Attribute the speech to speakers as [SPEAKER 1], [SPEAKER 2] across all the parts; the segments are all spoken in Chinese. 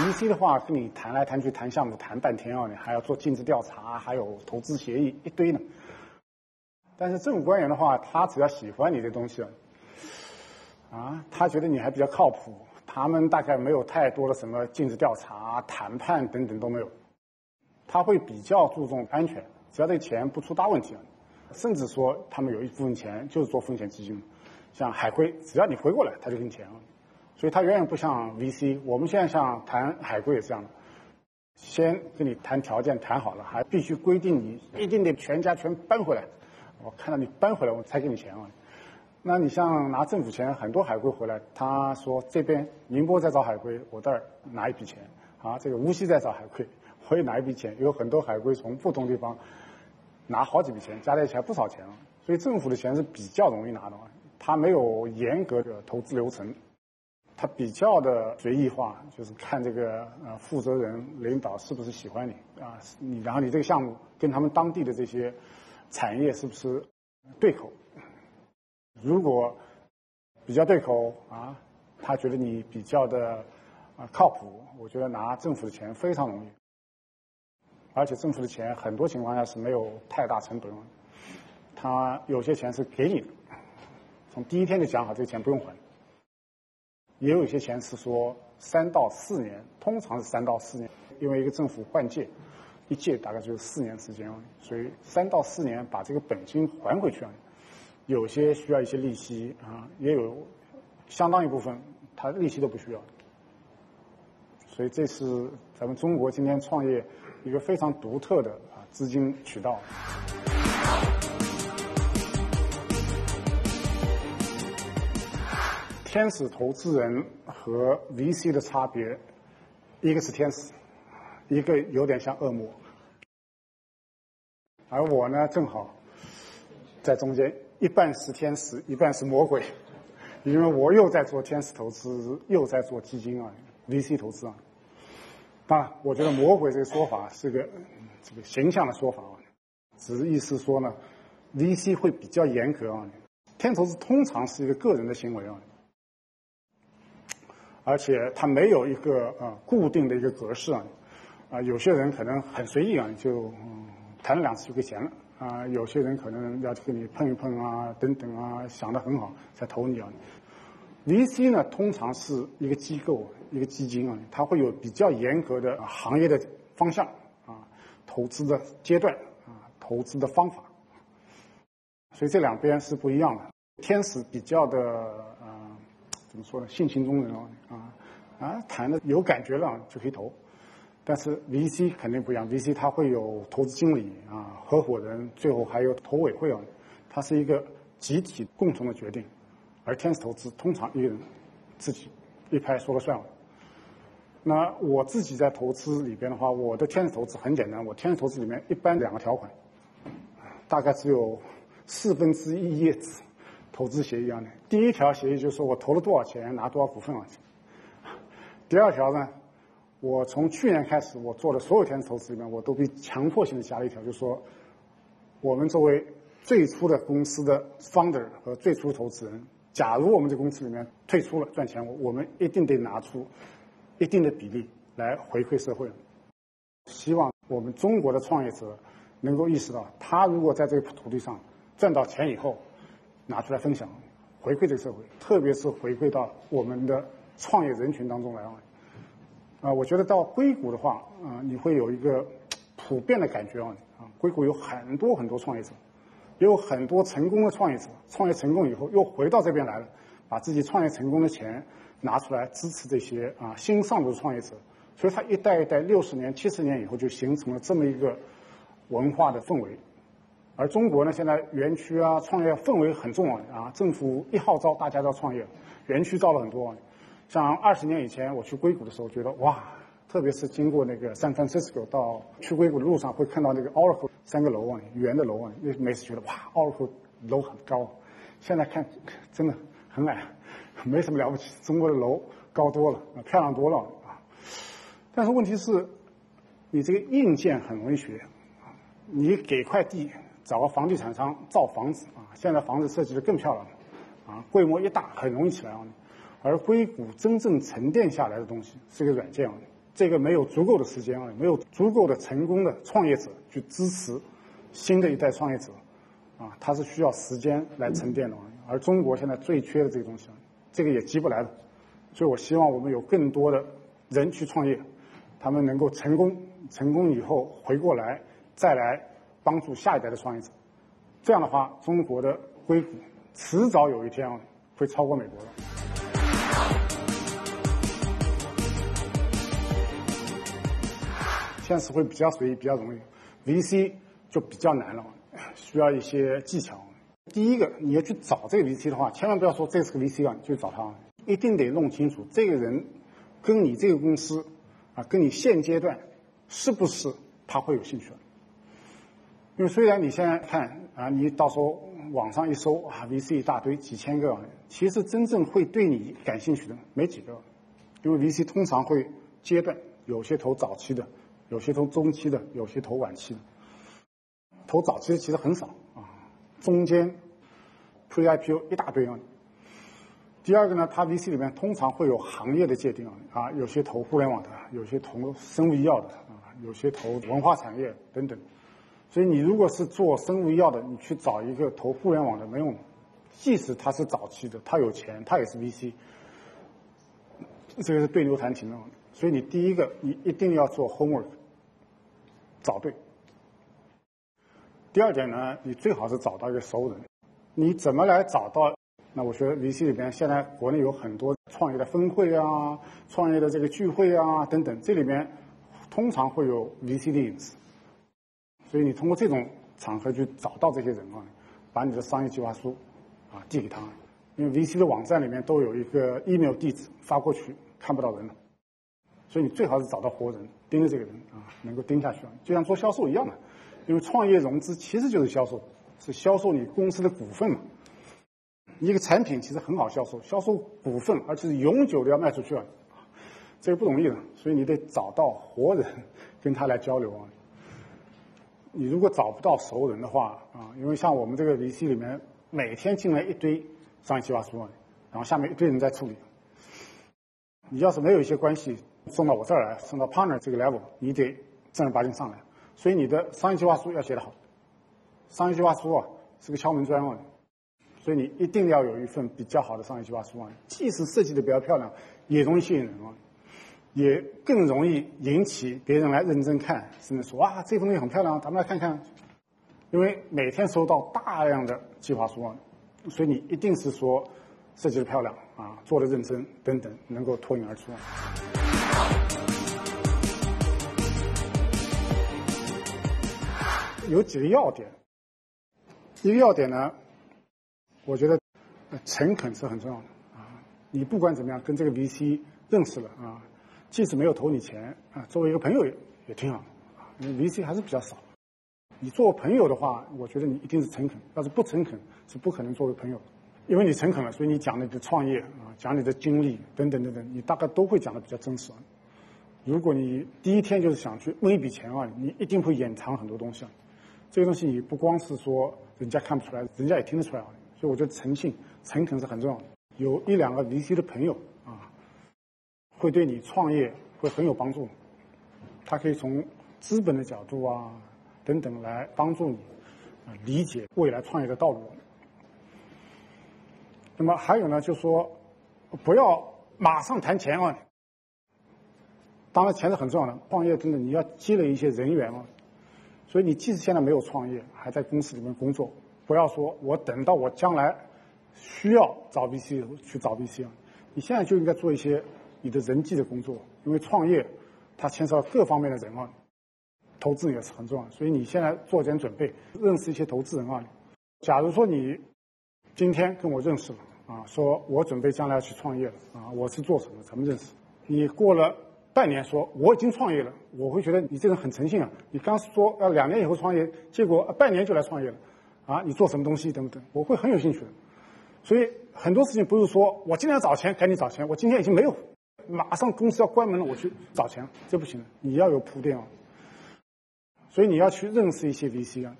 [SPEAKER 1] VC 的话，跟你谈来谈去谈项目谈半天啊，你还要做尽职调查，还有投资协议一堆呢。但是政府官员的话，他只要喜欢你的东西啊，他觉得你还比较靠谱，他们大概没有太多的什么尽职调查、谈判等等都没有，他会比较注重安全，只要这钱不出大问题啊，甚至说他们有一部分钱就是做风险基金，像海归，只要你回过来，他就给你钱了。所以它远远不像 VC，我们现在像谈海归也是这样的，先跟你谈条件谈好了，还必须规定你一定得全家全搬回来，我看到你搬回来我才给你钱啊。那你像拿政府钱，很多海归回来，他说这边宁波在找海归，我这儿拿一笔钱啊，这个无锡在找海归，我也拿一笔钱，有很多海归从不同地方拿好几笔钱，加在一起还不少钱啊。所以政府的钱是比较容易拿的，它没有严格的投资流程。它比较的随意化，就是看这个呃负责人领导是不是喜欢你啊，你然后你这个项目跟他们当地的这些产业是不是对口？如果比较对口啊，他觉得你比较的啊靠谱，我觉得拿政府的钱非常容易，而且政府的钱很多情况下是没有太大成本，他有些钱是给你的，从第一天就讲好这个钱不用还。也有一些钱是说三到四年，通常是三到四年，因为一个政府换届，一届大概就是四年时间，所以三到四年把这个本金还回去。有些需要一些利息啊，也有相当一部分他利息都不需要。所以这是咱们中国今天创业一个非常独特的啊资金渠道。天使投资人和 VC 的差别，一个是天使，一个有点像恶魔，而我呢正好在中间，一半是天使，一半是魔鬼，因为我又在做天使投资，又在做基金啊，VC 投资啊。当然，我觉得魔鬼这个说法是个这个形象的说法啊，只是意思说呢，VC 会比较严格啊，天投资通常是一个个人的行为啊。而且它没有一个呃固定的一个格式啊，啊有些人可能很随意啊，就、嗯、谈了两次就给钱了啊，有些人可能要跟你碰一碰啊，等等啊，想得很好才投你啊。VC 呢，通常是一个机构、一个基金啊，它会有比较严格的行业的方向啊，投资的阶段啊，投资的方法，所以这两边是不一样的。天使比较的。怎么说呢？性情中人啊啊啊，谈的有感觉了就可以投，但是 VC 肯定不一样，VC 它会有投资经理啊、合伙人，最后还有投委会啊，它是一个集体共同的决定，而天使投资通常一个人自己一拍说了算了。那我自己在投资里边的话，我的天使投资很简单，我天使投资里面一般两个条款，大概只有四分之一页纸。投资协议一样的，第一条协议就是说我投了多少钱，拿多少股份啊。第二条呢，我从去年开始我做的所有天使投资里面，我都被强迫性的加了一条，就是说，我们作为最初的公司的 founder 和最初投资人，假如我们这公司里面退出了赚钱，我们一定得拿出一定的比例来回馈社会。希望我们中国的创业者能够意识到，他如果在这个土地上赚到钱以后，拿出来分享，回馈这个社会，特别是回馈到我们的创业人群当中来啊！啊，我觉得到硅谷的话，啊，你会有一个普遍的感觉啊，啊，硅谷有很多很多创业者，也有很多成功的创业者，创业成功以后又回到这边来了，把自己创业成功的钱拿出来支持这些啊新上路创业者，所以他一代一代六十年、七十年以后就形成了这么一个文化的氛围。而中国呢，现在园区啊，创业氛围很重要啊。政府一号召大家都创业，园区造了很多，像二十年以前我去硅谷的时候，觉得哇，特别是经过那个 San Francisco 到去硅谷的路上，会看到那个 Oracle 三个楼啊，圆的楼啊，那每次觉得哇，Oracle 楼很高，现在看真的很矮，没什么了不起。中国的楼高多了，漂亮多了啊。但是问题是，你这个硬件很容易学，你给块地，找个房地产商造房子啊，现在房子设计的更漂亮了。啊，规模一大，很容易起来啊。而硅谷真正沉淀下来的东西是个软件啊，这个没有足够的时间啊，没有足够的成功的创业者去支持新的一代创业者啊，它是需要时间来沉淀的。而中国现在最缺的这个东西，这个也急不来的。所以我希望我们有更多的人去创业，他们能够成功，成功以后回过来再来帮助下一代的创业者。这样的话，中国的硅谷。迟早有一天，会超过美国的。现实会比较随意，比较容易；VC 就比较难了，需要一些技巧。第一个，你要去找这个 VC 的话，千万不要说这是个 VC 啊，你就找他，一定得弄清楚这个人跟你这个公司啊，跟你现阶段是不是他会有兴趣。因为虽然你现在看啊，你到时候。网上一搜啊，VC 一大堆，几千个，其实真正会对你感兴趣的没几个，因为 VC 通常会阶段，有些投早期的，有些投中期的，有些投晚期的。投早期的其实很少啊，中间 Pre-IPO 一大堆啊。第二个呢，它 VC 里面通常会有行业的界定啊，啊，有些投互联网的，有些投生物医药的啊，有些投文化产业等等。所以你如果是做生物医药的，你去找一个投互联网的没用。即使他是早期的，他有钱，他也是 VC，这个是对牛弹琴的。所以你第一个，你一定要做 homework，找对。第二点呢，你最好是找到一个熟人。你怎么来找到？那我觉得 VC 里边现在国内有很多创业的峰会啊，创业的这个聚会啊等等，这里面通常会有 VC 的影子。所以你通过这种场合去找到这些人啊，把你的商业计划书啊递给他，因为 VC 的网站里面都有一个 email 地址，发过去看不到人了，所以你最好是找到活人，盯着这个人啊，能够盯下去，就像做销售一样的，因为创业融资其实就是销售，是销售你公司的股份嘛。一个产品其实很好销售，销售股份，而且是永久的要卖出去啊，这个不容易的，所以你得找到活人跟他来交流啊。你如果找不到熟人的话啊，因为像我们这个 VC 里面，每天进来一堆商业计划书，然后下面一堆人在处理。你要是没有一些关系送到我这儿来，送到 partner 这个 level，你得正儿八经上来。所以你的商业计划书要写得好。商业计划书啊是个敲门砖啊，所以你一定要有一份比较好的商业计划书啊，即使设计的比较漂亮，也容易吸引人啊。也更容易引起别人来认真看，甚至说哇，这东西很漂亮，咱们来看看。因为每天收到大量的计划书，所以你一定是说设计的漂亮啊，做的认真等等，能够脱颖而出。有几个要点，一个要点呢，我觉得诚恳是很重要的啊。你不管怎么样，跟这个 VC 认识了啊。即使没有投你钱啊，作为一个朋友也也挺好啊。因为 VC 还是比较少，你做朋友的话，我觉得你一定是诚恳。要是不诚恳，是不可能作为朋友。因为你诚恳了，所以你讲你的创业啊，讲你的经历等等等等，你大概都会讲的比较真实。如果你第一天就是想去问一笔钱啊，你一定会掩藏很多东西。这个东西你不光是说人家看不出来，人家也听得出来啊。所以我觉得诚信、诚恳是很重要的。有一两个 VC 的朋友。会对你创业会很有帮助，他可以从资本的角度啊等等来帮助你啊理解未来创业的道路。那么还有呢，就说不要马上谈钱啊。当然钱是很重要的，创业真的你要积累一些人员啊。所以你即使现在没有创业，还在公司里面工作，不要说我等到我将来需要找 VC 去找 VC 啊，你现在就应该做一些。你的人际的工作，因为创业，它牵涉到各方面的人啊，投资也是很重要。所以你现在做点准备，认识一些投资人啊。假如说你今天跟我认识了啊，说我准备将来要去创业了啊，我是做什么？怎么认识？你过了半年说我已经创业了，我会觉得你这人很诚信啊。你刚说要两年以后创业，结果半年就来创业了，啊，你做什么东西等等，我会很有兴趣的。所以很多事情不是说我今天要找钱赶紧找钱，我今天已经没有，马上公司要关门了，我去找钱，这不行，你要有铺垫哦。所以你要去认识一些 VC 啊，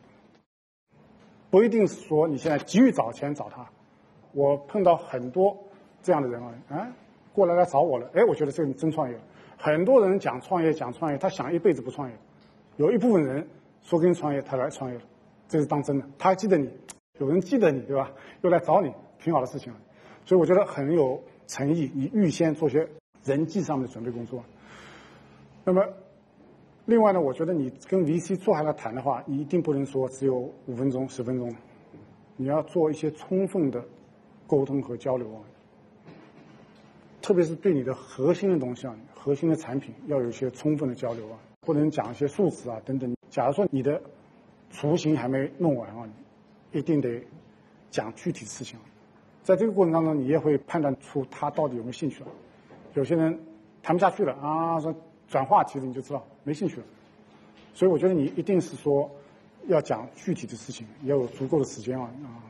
[SPEAKER 1] 不一定是说你现在急于找钱找他。我碰到很多这样的人啊，啊，过来来找我了，哎，我觉得这个人真创业了。很多人讲创业讲创业，他想一辈子不创业。有一部分人说跟你创业，他来创业了，这是当真的。他还记得你，有人记得你，对吧？又来找你，挺好的事情。所以我觉得很有诚意，你预先做些人际上的准备工作。那么。另外呢，我觉得你跟 VC 坐下来谈的话，你一定不能说只有五分钟、十分钟，你要做一些充分的沟通和交流啊。特别是对你的核心的东西啊、核心的产品，要有一些充分的交流啊，不能讲一些数字啊等等。假如说你的雏形还没弄完啊，一定得讲具体事情。在这个过程当中，你也会判断出他到底有没有兴趣了。有些人谈不下去了啊，说。转话题了你就知道没兴趣了，所以我觉得你一定是说要讲具体的事情，要有足够的时间啊啊。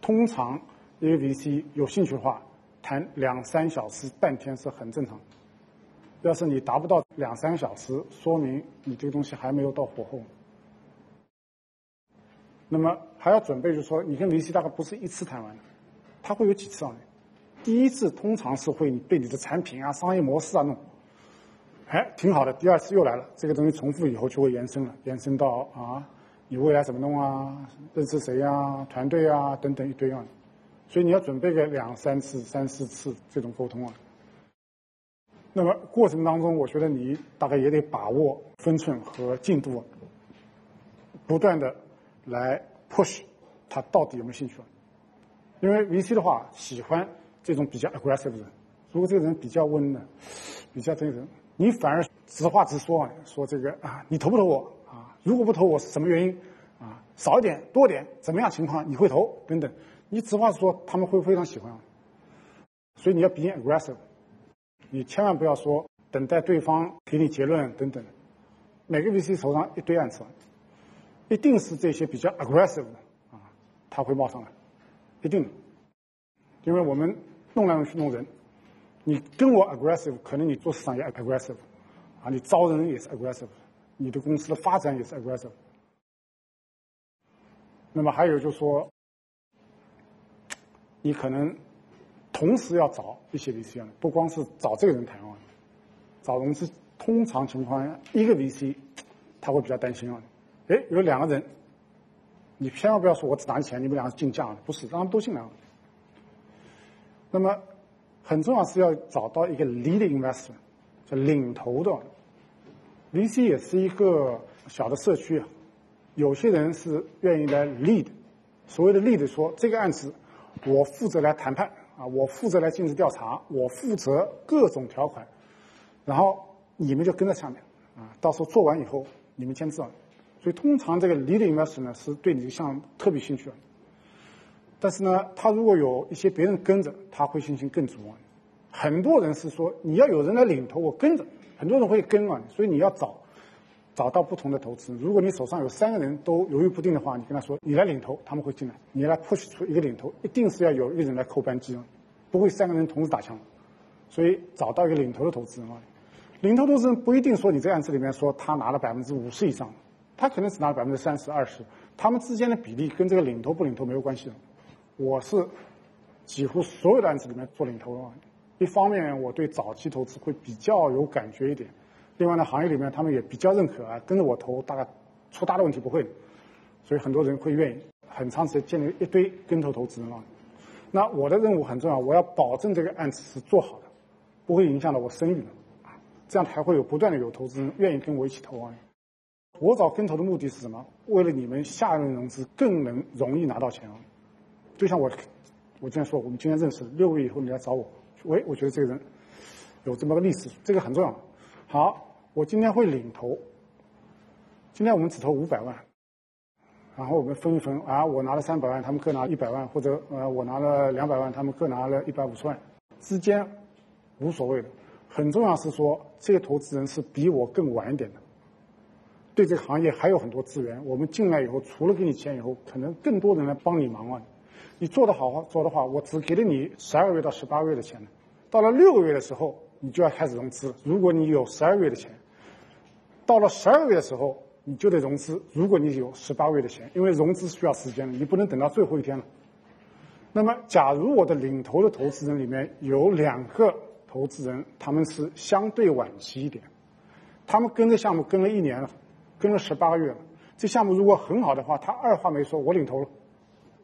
[SPEAKER 1] 通常一个 VC 有兴趣的话，谈两三小时、半天是很正常。要是你达不到两三小时，说明你这个东西还没有到火候。那么还要准备，就是说你跟 VC 大概不是一次谈完的，他会有几次啊？第一次通常是会你对你的产品啊、商业模式啊弄。哎，挺好的。第二次又来了，这个东西重复以后就会延伸了，延伸到啊，你未来怎么弄啊？认识谁呀？团队啊，等等一堆啊。所以你要准备个两三次、三四次这种沟通啊。那么过程当中，我觉得你大概也得把握分寸和进度，不断的来 push 他到底有没有兴趣。因为 VC 的话喜欢这种比较 aggressive 的人，如果这个人比较温的，比较这个人。你反而直话直说啊，说这个啊，你投不投我啊？如果不投我是什么原因啊？少一点多点怎么样情况你会投等等？你直话直说他们会非常喜欢。所以你要比较 aggressive，你千万不要说等待对方给你结论等等。每个 VC 手上一堆案子，一定是这些比较 aggressive 的啊，他会冒上来，一定。因为我们弄来弄去弄人。你跟我 aggressive，可能你做市场也 aggressive，啊，你招人也是 aggressive，你的公司的发展也是 aggressive。那么还有就是说，你可能同时要找一些 VC 啊，不光是找这个人谈啊，找融资，通常情况下一个 VC 他会比较担心啊，哎，有两个人，你千万不要说我只拿钱，你们两个竞价不是，让他们都进来。那么。很重要是要找到一个 lead investor，叫领头的 VC 也是一个小的社区啊。有些人是愿意来 lead，所谓的 lead 说这个案子我负责来谈判啊，我负责来尽职调查，我负责各种条款，然后你们就跟在下面啊，到时候做完以后你们签字。所以通常这个 lead investor 呢是对你这项目特别兴趣的。但是呢，他如果有一些别人跟着，他会信心更足啊。很多人是说你要有人来领头，我跟着。很多人会跟啊，所以你要找找到不同的投资人。如果你手上有三个人都犹豫不定的话，你跟他说你来领头，他们会进来。你来 push 出一个领头，一定是要有一个人来扣扳机啊，不会三个人同时打枪。所以找到一个领头的投资人啊，领头投资人不一定说你这案子里面说他拿了百分之五十以上，他可能只拿了百分之三十、二十，他们之间的比例跟这个领头不领头没有关系的。我是几乎所有的案子里面做领头的。一方面，我对早期投资会比较有感觉一点；另外呢，行业里面他们也比较认可啊，跟着我投，大概出大的问题不会。所以很多人会愿意很长时间建立一堆跟投投资人啊。那我的任务很重要，我要保证这个案子是做好的，不会影响到我声誉的啊。这样才会有不断的有投资人愿意跟我一起投啊。我找跟投的目的是什么？为了你们下一轮融资更能容易拿到钱啊。就像我，我之前说，我们今天认识，六个月以后你来找我。喂，我觉得这个人有这么个历史，这个很重要。好，我今天会领投。今天我们只投五百万，然后我们分一分啊，我拿了三百万，他们各拿一百万，或者呃我拿了两百万，他们各拿了一百五十万，之间无所谓的。很重要是说，这个投资人是比我更晚一点的，对这个行业还有很多资源。我们进来以后，除了给你钱以后，可能更多人来帮你忙啊。你做得好做的话，我只给了你十二个月到十八个月的钱，到了六个月的时候，你就要开始融资。如果你有十二个月的钱，到了十二个月的时候。你就得融资，如果你有十八个月的钱，因为融资需要时间，你不能等到最后一天了。那么，假如我的领头的投资人里面有两个投资人，他们是相对晚期一点，他们跟着项目跟了一年了，跟了十八个月了，这项目如果很好的话，他二话没说，我领投了，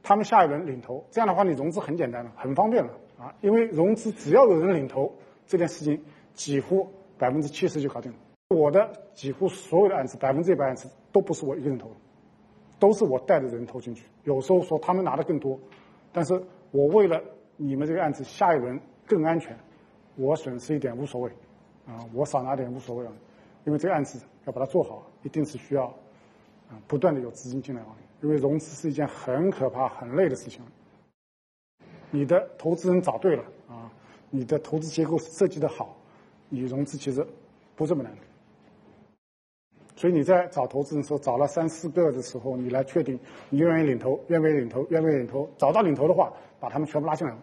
[SPEAKER 1] 他们下一轮领投，这样的话你融资很简单了，很方便了啊，因为融资只要有人领投，这件事情几乎百分之七十就搞定了。我的几乎所有的案子，百分之一百案子都不是我一个人投，都是我带着人投进去。有时候说他们拿的更多，但是我为了你们这个案子下一轮更安全，我损失一点无所谓，啊，我少拿点无所谓啊，因为这个案子要把它做好，一定是需要啊不断的有资金进来啊，因为融资是一件很可怕、很累的事情。你的投资人找对了啊，你的投资结构设计的好，你融资其实不这么难。所以你在找投资人的时候，找了三四个的时候，你来确定你愿意领投，愿不愿意领投，愿不愿意领投。找到领投的话，把他们全部拉进来。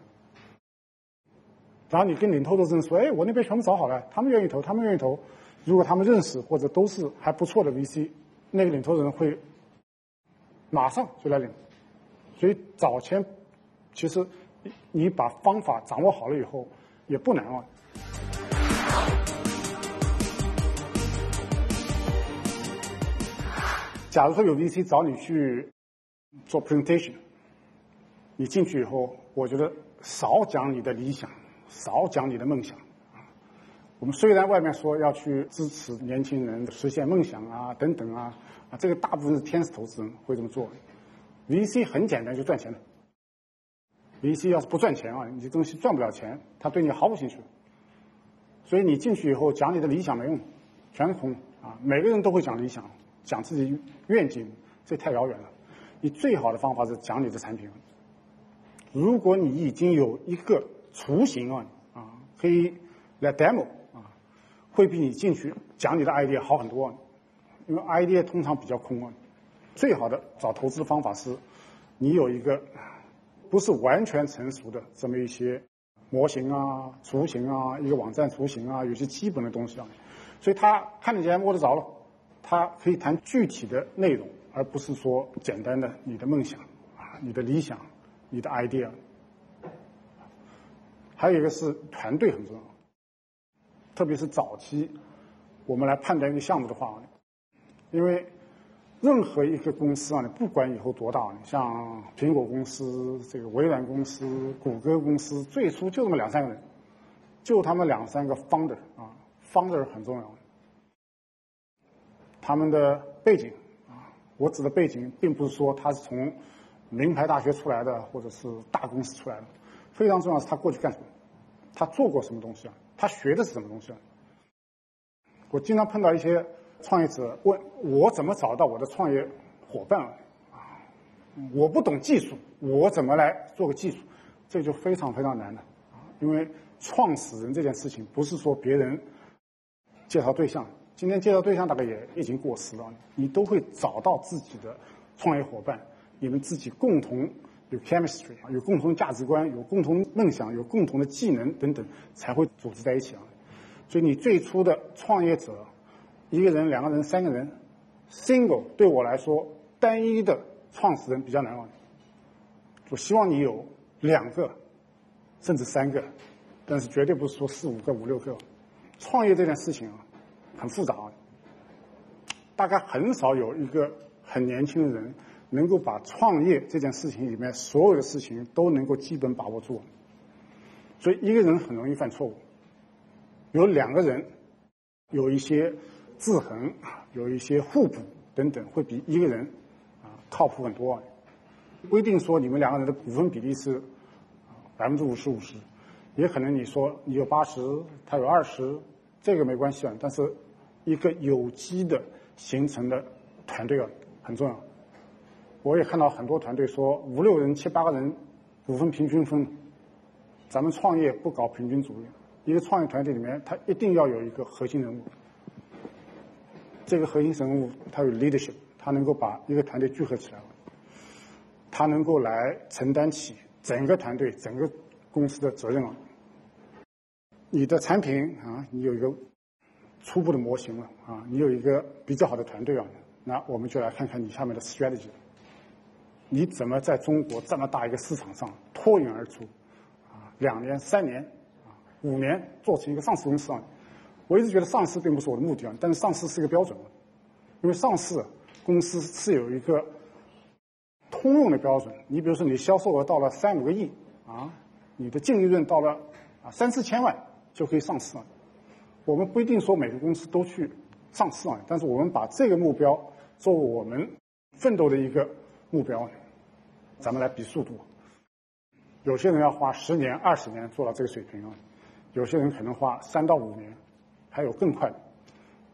[SPEAKER 1] 然后你跟领投的人说：“哎，我那边全部找好了，他们愿意投，他们愿意投。如果他们认识或者都是还不错的 VC，那个领投人会马上就来领。所以早前其实你把方法掌握好了以后，也不难啊。”假如说有 VC 找你去做 presentation，你进去以后，我觉得少讲你的理想，少讲你的梦想。我们虽然外面说要去支持年轻人实现梦想啊，等等啊，啊，这个大部分是天使投资人会这么做。VC 很简单，就赚钱的。VC 要是不赚钱啊，你这东西赚不了钱，他对你毫无兴趣。所以你进去以后讲你的理想没用，全是空啊。每个人都会讲理想。讲自己愿景，这太遥远了。你最好的方法是讲你的产品。如果你已经有一个雏形啊，啊，可以来 demo，会比你进去讲你的 idea 好很多。因为 idea 通常比较空啊。最好的找投资的方法是，你有一个不是完全成熟的这么一些模型啊、雏形啊、一个网站雏形啊，有些基本的东西啊，所以他看得见摸得着了。他可以谈具体的内容，而不是说简单的你的梦想啊、你的理想、你的 idea。还有一个是团队很重要，特别是早期，我们来判断一个项目的话，因为任何一个公司啊，你不管以后多大，你像苹果公司、这个微软公司、谷歌公司，最初就这么两三个人，就他们两三个 founder 啊，founder 很重要。他们的背景啊，我指的背景，并不是说他是从名牌大学出来的，或者是大公司出来的。非常重要是他过去干什么，他做过什么东西啊？他学的是什么东西啊？我经常碰到一些创业者问我怎么找到我的创业伙伴啊？我不懂技术，我怎么来做个技术？这就非常非常难的啊！因为创始人这件事情不是说别人介绍对象。今天介绍对象大概也已经过时了，你都会找到自己的创业伙伴，你们自己共同有 chemistry 啊，有共同价值观，有共同梦想，有共同的技能等等，才会组织在一起啊。所以你最初的创业者，一个人、两个人、三个人，single 对我来说，单一的创始人比较难啊。我希望你有两个，甚至三个，但是绝对不是说四五个、五六个。创业这件事情啊。很复杂，大概很少有一个很年轻的人能够把创业这件事情里面所有的事情都能够基本把握住。所以一个人很容易犯错误，有两个人有一些制衡，有一些互补等等，会比一个人啊靠谱很多。不一定说你们两个人的股份比例是百分之五十五十，也可能你说你有八十，他有二十，这个没关系啊，但是。一个有机的形成的团队啊，很重要。我也看到很多团队说五六人、七八个人股份平均分。咱们创业不搞平均主义，一个创业团队里面，他一定要有一个核心人物。这个核心人物他有 leadership，他能够把一个团队聚合起来，他能够来承担起整个团队、整个公司的责任啊。你的产品啊，你有一个初步的模型了啊，你有一个比较好的团队啊，那我们就来看看你下面的 strategy，你怎么在中国这么大一个市场上脱颖而出？啊两年、三年，啊，五年做成一个上市公司啊！我一直觉得上市并不是我的目的啊，但是上市是一个标准，因为上市公司是有一个通用的标准。你比如说，你销售额到了三五个亿啊，你的净利润到了啊三四千万就可以上市了。我们不一定说每个公司都去上市啊，但是我们把这个目标作为我们奋斗的一个目标，咱们来比速度。有些人要花十年、二十年做到这个水平啊，有些人可能花三到五年，还有更快的。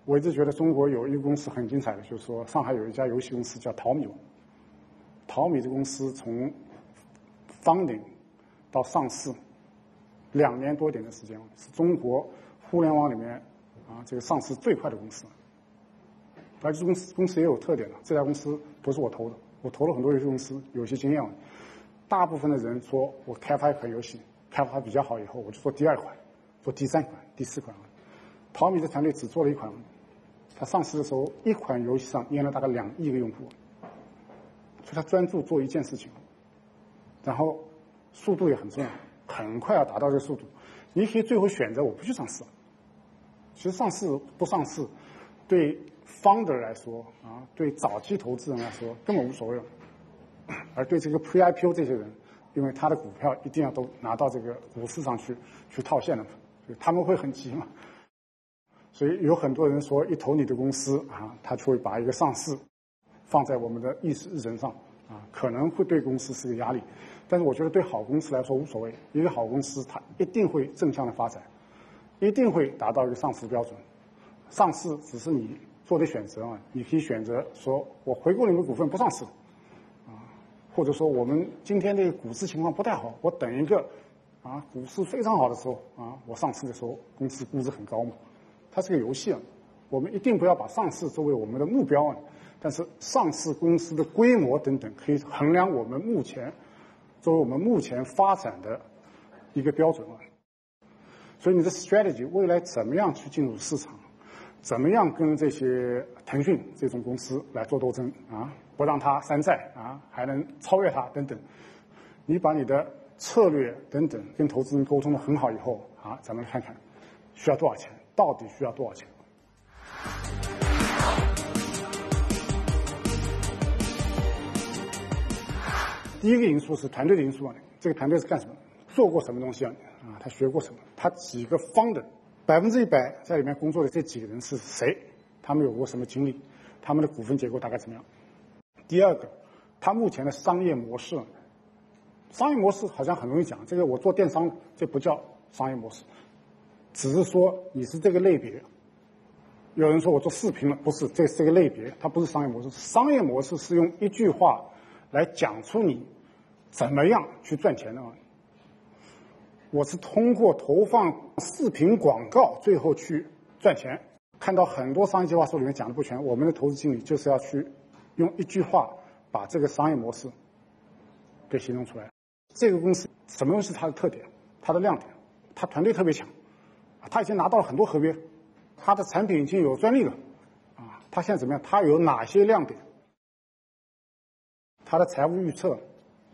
[SPEAKER 1] 我一直觉得中国有一个公司很精彩的，就是说上海有一家游戏公司叫淘米。淘米这公司从 founding 到上市两年多点的时间，是中国互联网里面啊这个上市最快的公司。而这公司公司也有特点的，这家公司不是我投的，我投了很多游戏公司，有些经验。大部分的人说，我开发一款游戏，开发比较好以后，我就做第二款，做第三款、第四款。淘米的团队只做了一款，他上市的时候，一款游戏上淹了大概两亿个用户，所以他专注做一件事情，然后速度也很重要，很快要达到这个速度。你可以最后选择我不去上市，其实上市不上市，对 founder 来说啊，对早期投资人来说根本无所谓。而对这个 Pre-IPO 这些人，因为他的股票一定要都拿到这个股市上去去套现了嘛，他们会很急嘛。所以有很多人说，一投你的公司啊，他就会把一个上市放在我们的议事日程上啊，可能会对公司是个压力。但是我觉得对好公司来说无所谓，一个好公司它一定会正向的发展，一定会达到一个上市标准。上市只是你做的选择啊，你可以选择说我回购你们股份不上市。啊或者说我们今天的股市情况不太好，我等一个，啊，股市非常好的时候啊，我上市的时候公司估值很高嘛，它是个游戏啊，我们一定不要把上市作为我们的目标啊，但是上市公司的规模等等可以衡量我们目前作为我们目前发展的一个标准啊，所以你的 strategy 未来怎么样去进入市场，怎么样跟这些腾讯这种公司来做斗争啊？不让它山寨啊，还能超越它等等。你把你的策略等等跟投资人沟通的很好以后啊，咱们看看需要多少钱，到底需要多少钱？第一个因素是团队的因素啊，这个团队是干什么？做过什么东西啊？啊，他学过什么？他几个方的百分之一百在里面工作的这几个人是谁？他们有过什么经历？他们的股份结构大概怎么样？第二个，他目前的商业模式，商业模式好像很容易讲。这个我做电商，这不叫商业模式，只是说你是这个类别。有人说我做视频了，不是，这是这个类别，它不是商业模式。商业模式是用一句话来讲出你怎么样去赚钱的。我是通过投放视频广告，最后去赚钱。看到很多商业计划书里面讲的不全，我们的投资经理就是要去。用一句话把这个商业模式给形容出来。这个公司什么东西是它的特点？它的亮点？它团队特别强，他已经拿到了很多合约，它的产品已经有专利了，啊，它现在怎么样？它有哪些亮点？他的财务预测，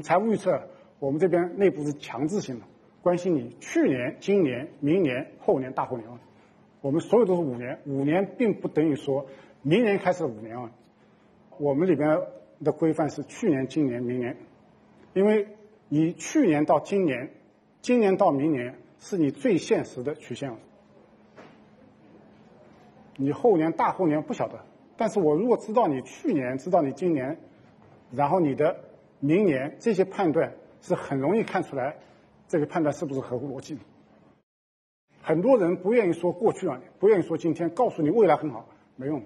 [SPEAKER 1] 财务预测我们这边内部是强制性的，关心你去年、今年、明年、后年、大后年啊，我们所有都是五年，五年并不等于说明年开始五年啊。我们里边的规范是去年、今年、明年，因为你去年到今年，今年到明年是你最现实的曲线。你后年、大后年不晓得，但是我如果知道你去年、知道你今年，然后你的明年这些判断是很容易看出来，这个判断是不是合乎逻辑。很多人不愿意说过去啊，不愿意说今天，告诉你未来很好，没用。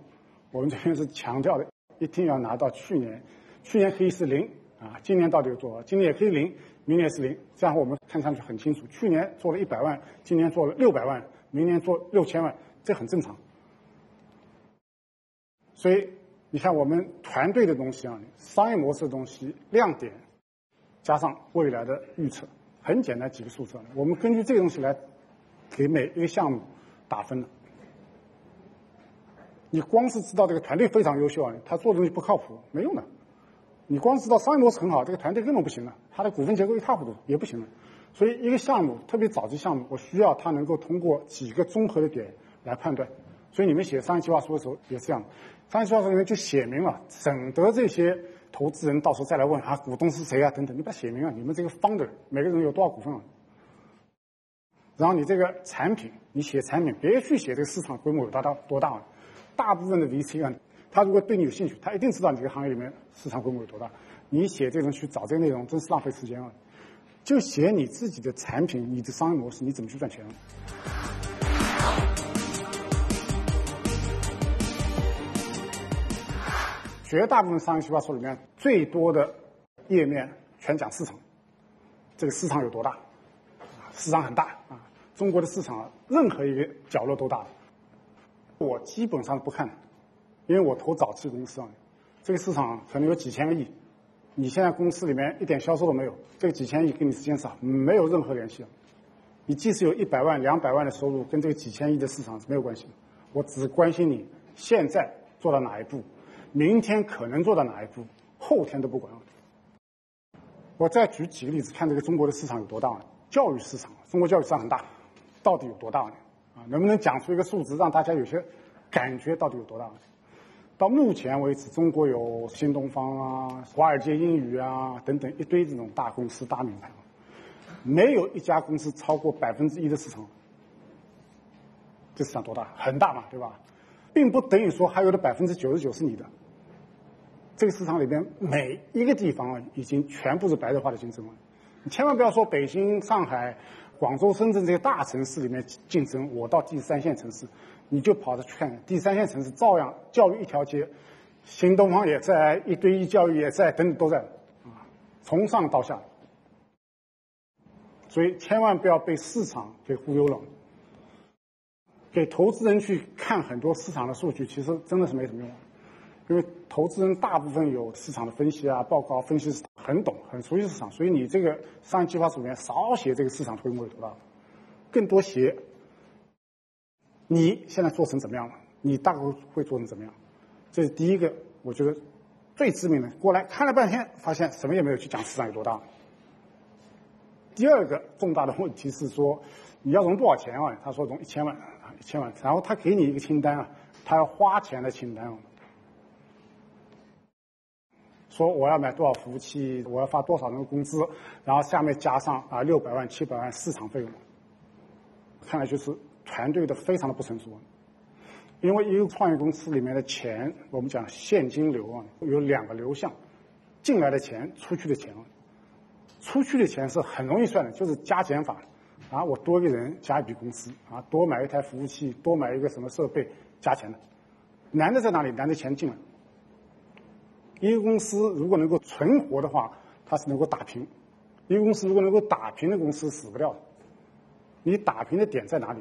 [SPEAKER 1] 我们这边是强调的。一定要拿到去年、去年可以是零啊，今年到底有多少？今年也可以零，明年是零，这样我们看上去很清楚。去年做了一百万，今年做了六百万，明年做六千万，这很正常。所以你看，我们团队的东西啊，商业模式的东西，亮点加上未来的预测，很简单几个数字，我们根据这个东西来给每一个项目打分的。你光是知道这个团队非常优秀啊，他做的东西不靠谱，没用的。你光知道商业模式很好，这个团队根本不行了，他的股份结构一塌糊涂，也不行了。所以一个项目，特别早期项目，我需要他能够通过几个综合的点来判断。所以你们写商业计划书的时候也是这样的。商业计划书里面就写明了，省得这些投资人到时候再来问啊，股东是谁啊等等，你把它写明啊，你们这个 founder 每个人有多少股份啊？然后你这个产品，你写产品，别去写这个市场规模有多大多大。大部分的 VC 啊，他如果对你有兴趣，他一定知道你这个行业里面市场规模有多大。你写这种去找这个内容，真是浪费时间啊！就写你自己的产品，你的商业模式，你怎么去赚钱？绝大部分商业计划书里面最多的页面全讲市场，这个市场有多大？市场很大啊！中国的市场任何一个角落都大。我基本上不看，因为我投早期公司啊，这个市场可能有几千个亿，你现在公司里面一点销售都没有，这个几千亿跟你之间是没有任何联系的。你即使有一百万、两百万的收入，跟这个几千亿的市场是没有关系的。我只关心你现在做到哪一步，明天可能做到哪一步，后天都不管。我再举几个例子，看这个中国的市场有多大。教育市场，中国教育市场很大，到底有多大呢？啊，能不能讲出一个数字，让大家有些感觉到底有多大？到目前为止，中国有新东方啊、华尔街英语啊等等一堆这种大公司、大名牌，没有一家公司超过百分之一的市场。这市场多大？很大嘛，对吧？并不等于说还有的百分之九十九是你的。这个市场里边每一个地方啊，已经全部是白热化的竞争了。你千万不要说北京、上海。广州、深圳这些大城市里面竞争，我到第三线城市，你就跑着去看，第三线城市照样教育一条街，新东方也在，一对一教育也在，等等都在，啊，从上到下，所以千万不要被市场给忽悠了。给投资人去看很多市场的数据，其实真的是没什么用。因为投资人大部分有市场的分析啊，报告分析师很懂，很熟悉市场，所以你这个商业计划书里面少写这个市场规模有多大，更多写你现在做成怎么样了，你大概会做成怎么样，这是第一个，我觉得最致命的。过来看了半天，发现什么也没有去讲市场有多大。第二个重大的问题是说，你要融多少钱啊？他说融一千万啊，一千万，然后他给你一个清单啊，他要花钱的清单啊。说我要买多少服务器，我要发多少人工资，然后下面加上啊六百万、七百万市场费用，看来就是团队的非常的不成熟。因为一个创业公司里面的钱，我们讲现金流啊，有两个流向，进来的钱、出去的钱。出去的钱是很容易算的，就是加减法，啊，我多一个人加一笔工资，啊，多买一台服务器，多买一个什么设备加钱的。难的在哪里？难的钱进来。一个公司如果能够存活的话，它是能够打平；一个公司如果能够打平的公司死不掉。你打平的点在哪里？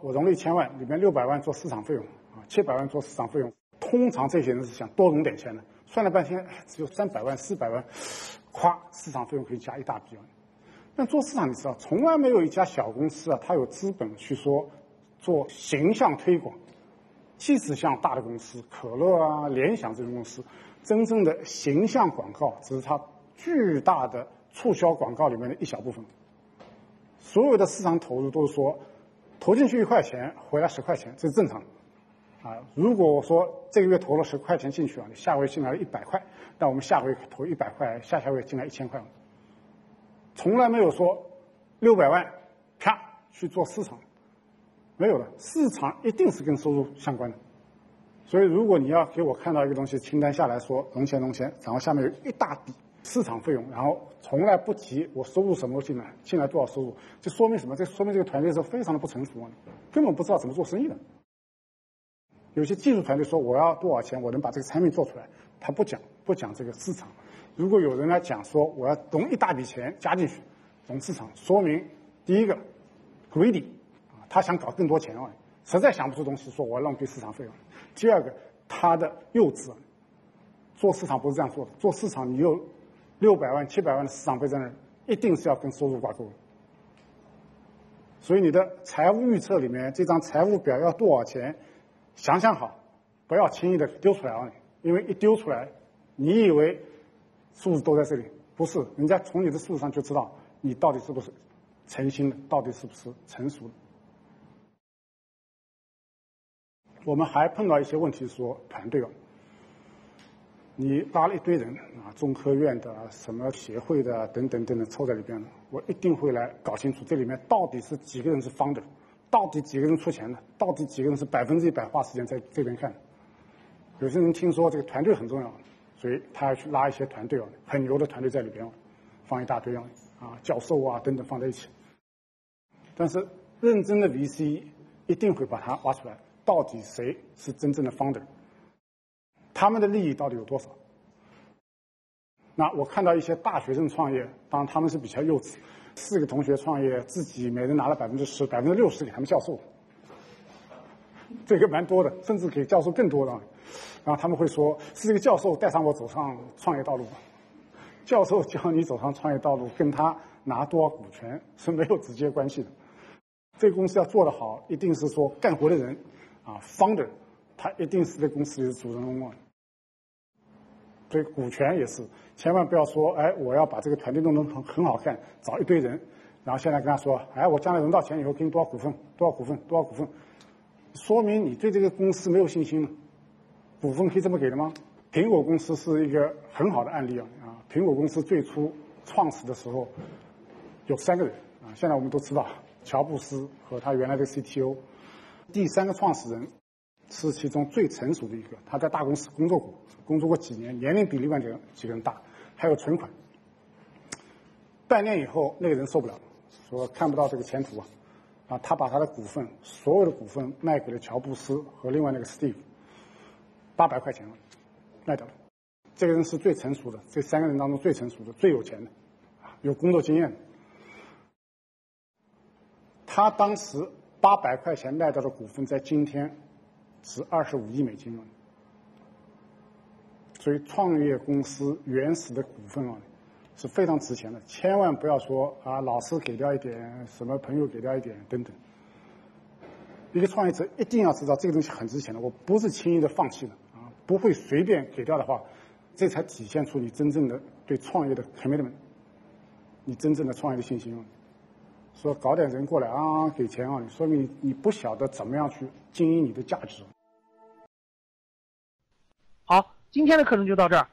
[SPEAKER 1] 我融了一千万，里面六百万做市场费用，啊，七百万做市场费用。通常这些人是想多融点钱的，算了半天只有三百万、四百万，咵，市场费用可以加一大笔。但做市场你知道，从来没有一家小公司啊，它有资本去说做形象推广，即使像大的公司，可乐啊、联想这种公司。真正的形象广告只是它巨大的促销广告里面的一小部分。所有的市场投入都是说，投进去一块钱，回来十块钱，这是正常的。啊，如果我说这个月投了十块钱进去啊，你下个月进来了一百块，那我们下个月投一百块，下下个月进来一千块。从来没有说六百万啪去做市场，没有的，市场一定是跟收入相关的。所以，如果你要给我看到一个东西清单下来说融钱融钱，然后下面有一大笔市场费用，然后从来不提我收入什么时候进来，进来多少收入，这说明什么？这说明这个团队是非常的不成熟，根本不知道怎么做生意的。有些技术团队说我要多少钱，我能把这个产品做出来，他不讲，不讲这个市场。如果有人来讲说我要融一大笔钱加进去，融市场，说明第一个 greedy 啊，他想搞更多钱啊，实在想不出东西，说我浪费市场费用。第二个，他的幼稚，做市场不是这样做的，做市场你有六百万、七百万的市场费在那儿，一定是要跟收入挂钩的。所以你的财务预测里面这张财务表要多少钱，想想好，不要轻易的丢出来啊！因为一丢出来，你以为数字都在这里，不是，人家从你的数字上就知道你到底是不是诚心的，到底是不是成熟的。我们还碰到一些问题，说团队哦。你拉了一堆人啊，中科院的、什么协会的等等等等凑在里边了，我一定会来搞清楚这里面到底是几个人是方的，到底几个人出钱的，到底几个人是百分之一百花时间在这边看。有些人听说这个团队很重要，所以他要去拉一些团队哦，很牛的团队在里边哦，放一大堆啊，啊教授啊等等放在一起。但是认真的 VC 一定会把它挖出来，到底谁是真正的 founder。他们的利益到底有多少？那我看到一些大学生创业，当然他们是比较幼稚，四个同学创业，自己每人拿了百分之十、百分之六十给他们教授，这个蛮多的，甚至给教授更多的。然后他们会说，是这个教授带上我走上创业道路。教授教你走上创业道路，跟他拿多少股权是没有直接关系的。这个公司要做得好，一定是说干活的人啊，founder。他一定是这公司里的主人翁啊，所以股权也是，千万不要说，哎，我要把这个团队弄得很很好看，找一堆人，然后现在跟他说，哎，我将来融到钱以后给你多少股份，多少股份，多少股份，说明你对这个公司没有信心了。股份可以这么给的吗？苹果公司是一个很好的案例啊，啊，苹果公司最初创始的时候有三个人啊，现在我们都知道，乔布斯和他原来的 CTO，第三个创始人。是其中最成熟的一个，他在大公司工作过，工作过几年，年龄比另外几个几个人大，还有存款。半年以后，那个人受不了，说看不到这个前途啊，啊，他把他的股份，所有的股份卖给了乔布斯和另外那个 Steve，八百块钱了卖掉了。这个人是最成熟的，这三个人当中最成熟的、最有钱的，有工作经验。他当时八百块钱卖掉的股份，在今天。值二十五亿美金了，所以创业公司原始的股份啊是非常值钱的，千万不要说啊老师给掉一点，什么朋友给掉一点等等。一个创业者一定要知道这个东西很值钱的，我不是轻易的放弃的啊，不会随便给掉的话，这才体现出你真正的对创业的 commitment，你真正的创业的信心。说搞点人过来啊，给钱啊，说明你不晓得怎么样去经营你的价值。
[SPEAKER 2] 好，今天的课程就到这儿。